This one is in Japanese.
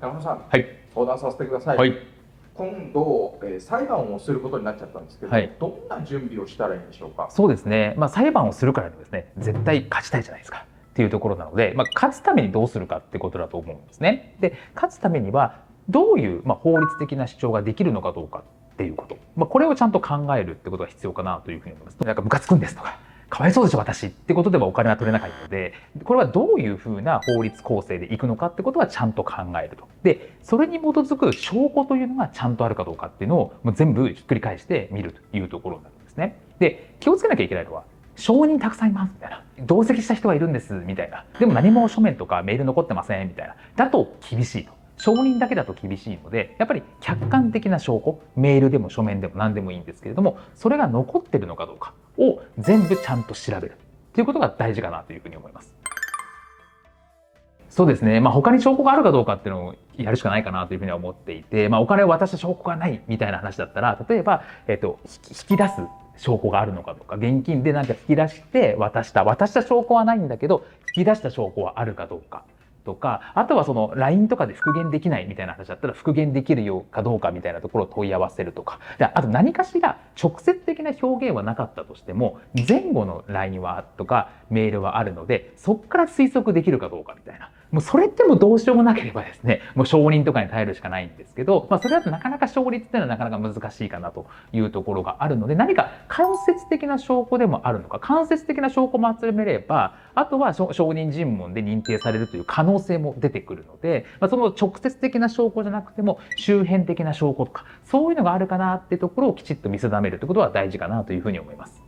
山野さん、はい。相談させてください。はい。今度、えー裁判をすることになっちゃったんですけど、はいどんな準備をしたらいいんでしょうか？そうですね。まあ裁判をするからですね、絶対勝ちたいじゃないですか。っていうところなので、まあ勝つためにどうするかってことだと思うんですね。で、勝つためにはどういうまあ法律的な主張ができるのかどうかっていうこと。まあこれをちゃんと考えるってことが必要かなというふうに思います。なんかムカつくんですとか。かわいそうでしょ私ってことではお金は取れなかったのでこれはどういうふうな法律構成でいくのかってことはちゃんと考えると。でそれに基づく証拠というのがちゃんとあるかどうかっていうのをもう全部ひっくり返して見るというところなんですね。で気をつけなきゃいけないのは証人たくさんいますみたいな同席した人がいるんですみたいなでも何も書面とかメール残ってませんみたいなだと厳しいと証人だけだと厳しいのでやっぱり客観的な証拠メールでも書面でも何でもいいんですけれどもそれが残ってるのかどうか。を全部ちゃんと調べる。っていうことが大事かなというふうに思います。そうですね、まあ、他に証拠があるかどうかっていうのをやるしかないかなというふうには思っていて、まあ、お金を渡した証拠がないみたいな話だったら例えば、えっと、引き出す証拠があるのかとか現金でなんか引き出して渡した。渡した証拠はないんだけど引き出した証拠はあるかどうか。とかあとはその LINE とかで復元できないみたいな話だったら復元できるようかどうかみたいなところを問い合わせるとか。あと何かしら直接的な表現はなかったとしても前後の LINE はとかメールはあるのでそこから推測できるかどうかみたいな。もうそれってもどうしようもなければですねもう証人とかに頼るしかないんですけど、まあ、それだとなかなか証立っていうのはなかなか難しいかなというところがあるので何か間接的な証拠でもあるのか間接的な証拠も集めればあとは証証人尋問で認定されるという可能性も出てくるので、まあ、その直接的な証拠じゃなくても周辺的な証拠とかそういうのがあるかなってところをきちっと見定めるということは大事かなというふうに思います。